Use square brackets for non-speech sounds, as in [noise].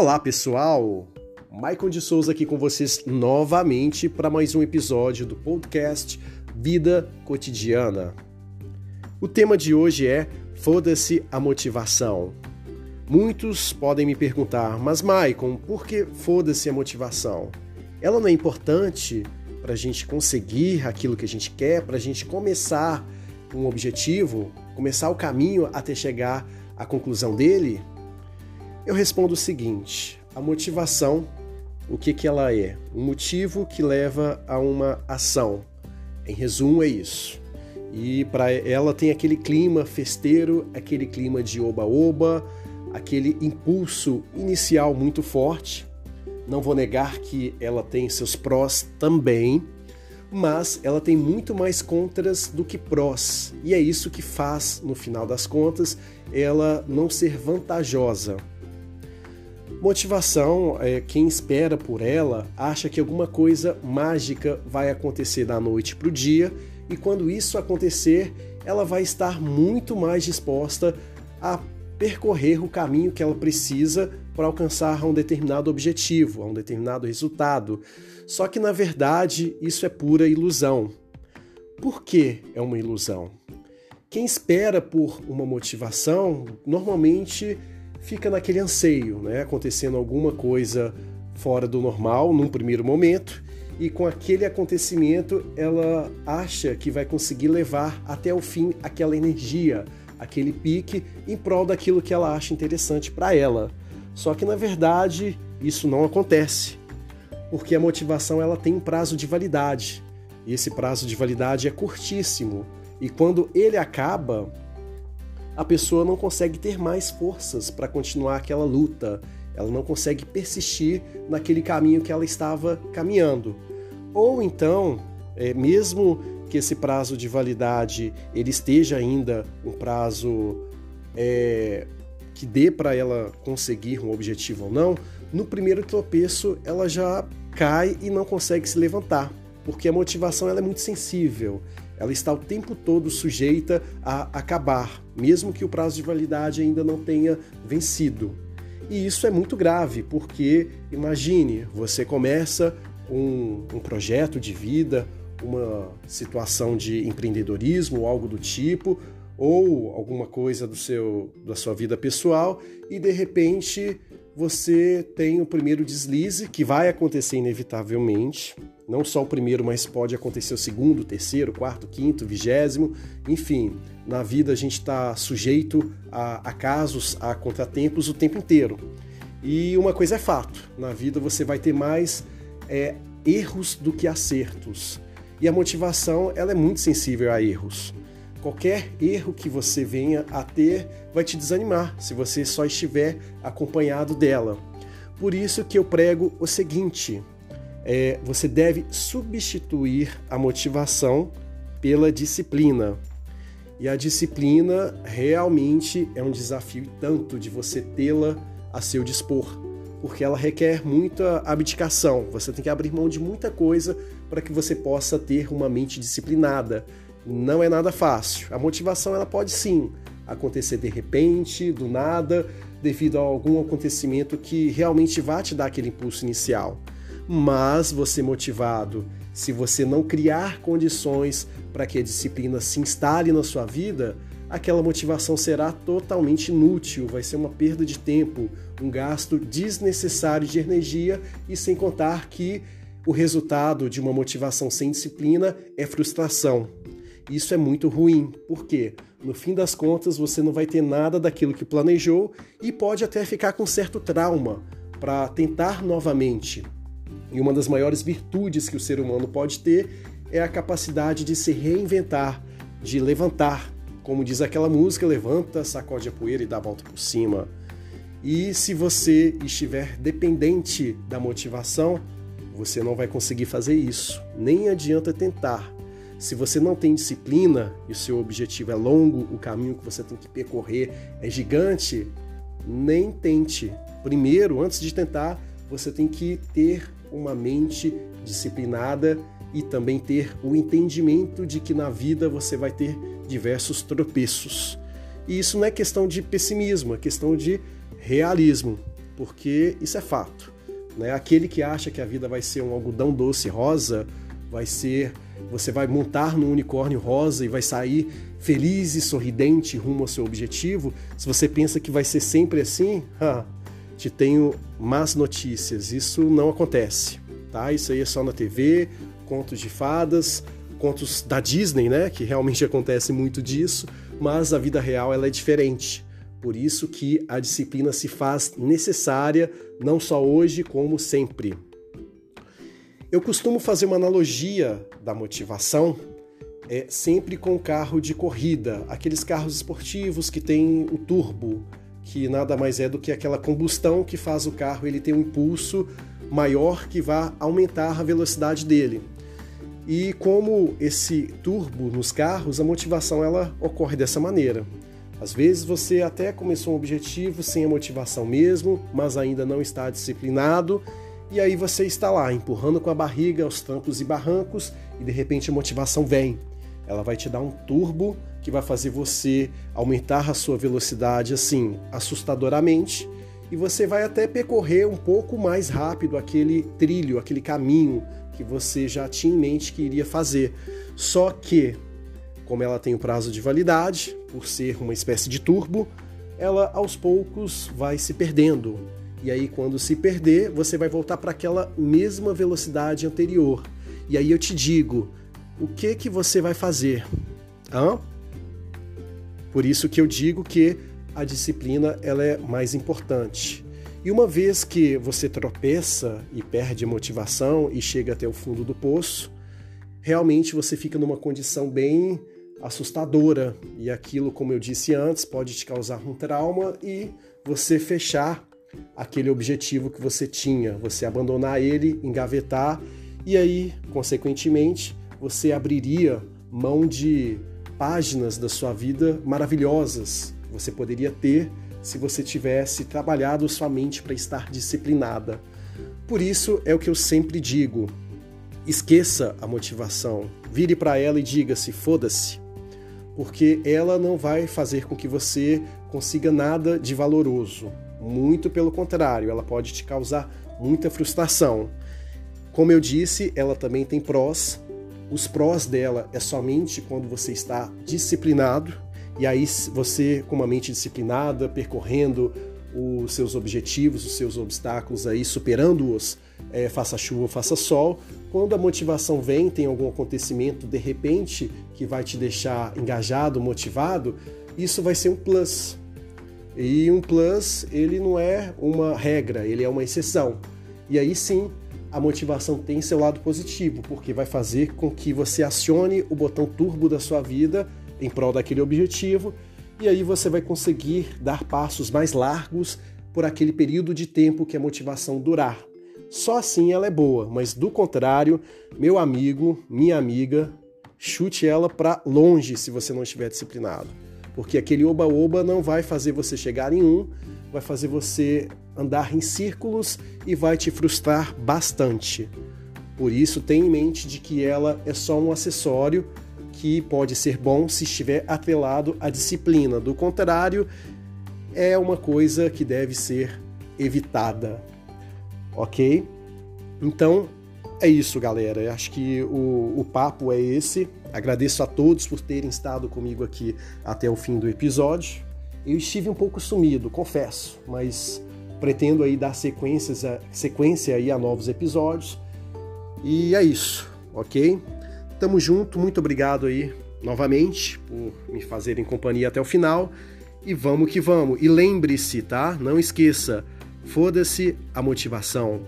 Olá pessoal, Maicon de Souza aqui com vocês novamente para mais um episódio do podcast Vida Cotidiana. O tema de hoje é Foda-se a motivação. Muitos podem me perguntar, mas Maicon, por que foda-se a motivação? Ela não é importante para a gente conseguir aquilo que a gente quer, para a gente começar um objetivo, começar o caminho até chegar à conclusão dele? Eu respondo o seguinte: a motivação, o que, que ela é? Um motivo que leva a uma ação. Em resumo, é isso. E para ela tem aquele clima festeiro, aquele clima de oba-oba, aquele impulso inicial muito forte. Não vou negar que ela tem seus prós também, mas ela tem muito mais contras do que prós. E é isso que faz, no final das contas, ela não ser vantajosa. Motivação, é, quem espera por ela acha que alguma coisa mágica vai acontecer da noite para o dia, e quando isso acontecer, ela vai estar muito mais disposta a percorrer o caminho que ela precisa para alcançar um determinado objetivo, um determinado resultado. Só que na verdade isso é pura ilusão. Por que é uma ilusão? Quem espera por uma motivação normalmente fica naquele anseio, né? acontecendo alguma coisa fora do normal num primeiro momento, e com aquele acontecimento ela acha que vai conseguir levar até o fim aquela energia, aquele pique em prol daquilo que ela acha interessante para ela. Só que na verdade isso não acontece, porque a motivação ela tem um prazo de validade. E esse prazo de validade é curtíssimo. E quando ele acaba, a pessoa não consegue ter mais forças para continuar aquela luta, ela não consegue persistir naquele caminho que ela estava caminhando. Ou então, é, mesmo que esse prazo de validade ele esteja ainda um prazo é, que dê para ela conseguir um objetivo ou não, no primeiro tropeço ela já cai e não consegue se levantar, porque a motivação ela é muito sensível, ela está o tempo todo sujeita a acabar, mesmo que o prazo de validade ainda não tenha vencido. E isso é muito grave, porque imagine, você começa um, um projeto de vida, uma situação de empreendedorismo ou algo do tipo, ou alguma coisa do seu, da sua vida pessoal, e de repente você tem o primeiro deslize, que vai acontecer inevitavelmente. Não só o primeiro, mas pode acontecer o segundo, terceiro, quarto, quinto, vigésimo. Enfim, na vida a gente está sujeito a, a casos, a contratempos o tempo inteiro. E uma coisa é fato: na vida você vai ter mais é, erros do que acertos. E a motivação ela é muito sensível a erros. Qualquer erro que você venha a ter vai te desanimar se você só estiver acompanhado dela. Por isso que eu prego o seguinte: é, você deve substituir a motivação pela disciplina. E a disciplina realmente é um desafio tanto de você tê-la a seu dispor, porque ela requer muita abdicação. Você tem que abrir mão de muita coisa para que você possa ter uma mente disciplinada, não é nada fácil. A motivação ela pode sim acontecer de repente, do nada, devido a algum acontecimento que realmente vá te dar aquele impulso inicial. Mas você motivado, se você não criar condições para que a disciplina se instale na sua vida, aquela motivação será totalmente inútil, vai ser uma perda de tempo, um gasto desnecessário de energia e sem contar que o resultado de uma motivação sem disciplina é frustração. Isso é muito ruim, porque no fim das contas você não vai ter nada daquilo que planejou e pode até ficar com certo trauma para tentar novamente. E uma das maiores virtudes que o ser humano pode ter é a capacidade de se reinventar, de levantar. Como diz aquela música, levanta, sacode a poeira e dá a volta por cima. E se você estiver dependente da motivação, você não vai conseguir fazer isso. Nem adianta tentar. Se você não tem disciplina e o seu objetivo é longo, o caminho que você tem que percorrer é gigante, nem tente. Primeiro, antes de tentar, você tem que ter uma mente disciplinada e também ter o entendimento de que na vida você vai ter diversos tropeços. E isso não é questão de pessimismo, é questão de realismo, porque isso é fato. Né? Aquele que acha que a vida vai ser um algodão doce rosa, vai ser. Você vai montar no unicórnio rosa e vai sair feliz e sorridente rumo ao seu objetivo. Se você pensa que vai ser sempre assim, [laughs] te tenho más notícias. Isso não acontece, tá? Isso aí é só na TV, contos de fadas, contos da Disney, né? Que realmente [laughs] acontece muito disso, mas a vida real ela é diferente. Por isso que a disciplina se faz necessária, não só hoje, como sempre. Eu costumo fazer uma analogia da motivação é, sempre com carro de corrida, aqueles carros esportivos que tem o turbo, que nada mais é do que aquela combustão que faz o carro ele ter um impulso maior que vai aumentar a velocidade dele. E como esse turbo nos carros, a motivação ela ocorre dessa maneira. Às vezes você até começou um objetivo sem a motivação mesmo, mas ainda não está disciplinado, e aí você está lá empurrando com a barriga aos trancos e barrancos e de repente a motivação vem. Ela vai te dar um turbo que vai fazer você aumentar a sua velocidade assim assustadoramente e você vai até percorrer um pouco mais rápido aquele trilho, aquele caminho que você já tinha em mente que iria fazer. Só que como ela tem o prazo de validade, por ser uma espécie de turbo, ela aos poucos vai se perdendo. E aí, quando se perder, você vai voltar para aquela mesma velocidade anterior. E aí eu te digo, o que que você vai fazer? Hã? Por isso que eu digo que a disciplina ela é mais importante. E uma vez que você tropeça e perde motivação e chega até o fundo do poço, realmente você fica numa condição bem assustadora e aquilo, como eu disse antes, pode te causar um trauma e você fechar aquele objetivo que você tinha, você abandonar ele, engavetar e aí, consequentemente, você abriria mão de páginas da sua vida maravilhosas que você poderia ter se você tivesse trabalhado sua mente para estar disciplinada. Por isso é o que eu sempre digo: esqueça a motivação, vire para ela e diga-se: foda-se porque ela não vai fazer com que você consiga nada de valoroso. Muito pelo contrário, ela pode te causar muita frustração. Como eu disse, ela também tem prós. Os prós dela é somente quando você está disciplinado, e aí você, com uma mente disciplinada, percorrendo os seus objetivos, os seus obstáculos aí, superando-os, é, faça chuva, faça sol. Quando a motivação vem, tem algum acontecimento de repente que vai te deixar engajado, motivado, isso vai ser um plus. E um plus, ele não é uma regra, ele é uma exceção. E aí sim, a motivação tem seu lado positivo, porque vai fazer com que você acione o botão turbo da sua vida em prol daquele objetivo e aí você vai conseguir dar passos mais largos por aquele período de tempo que a motivação durar. Só assim ela é boa, mas do contrário, meu amigo, minha amiga, chute ela para longe se você não estiver disciplinado. Porque aquele oba-oba não vai fazer você chegar em um, vai fazer você andar em círculos e vai te frustrar bastante. Por isso, tenha em mente de que ela é só um acessório que pode ser bom se estiver atrelado à disciplina. Do contrário, é uma coisa que deve ser evitada. Ok? Então, é isso, galera. Acho que o, o papo é esse. Agradeço a todos por terem estado comigo aqui até o fim do episódio. Eu estive um pouco sumido, confesso, mas pretendo aí dar sequências, sequência aí a novos episódios. E é isso, ok? Tamo junto, muito obrigado aí novamente por me fazerem companhia até o final. E vamos que vamos. E lembre-se, tá? Não esqueça, foda-se a motivação.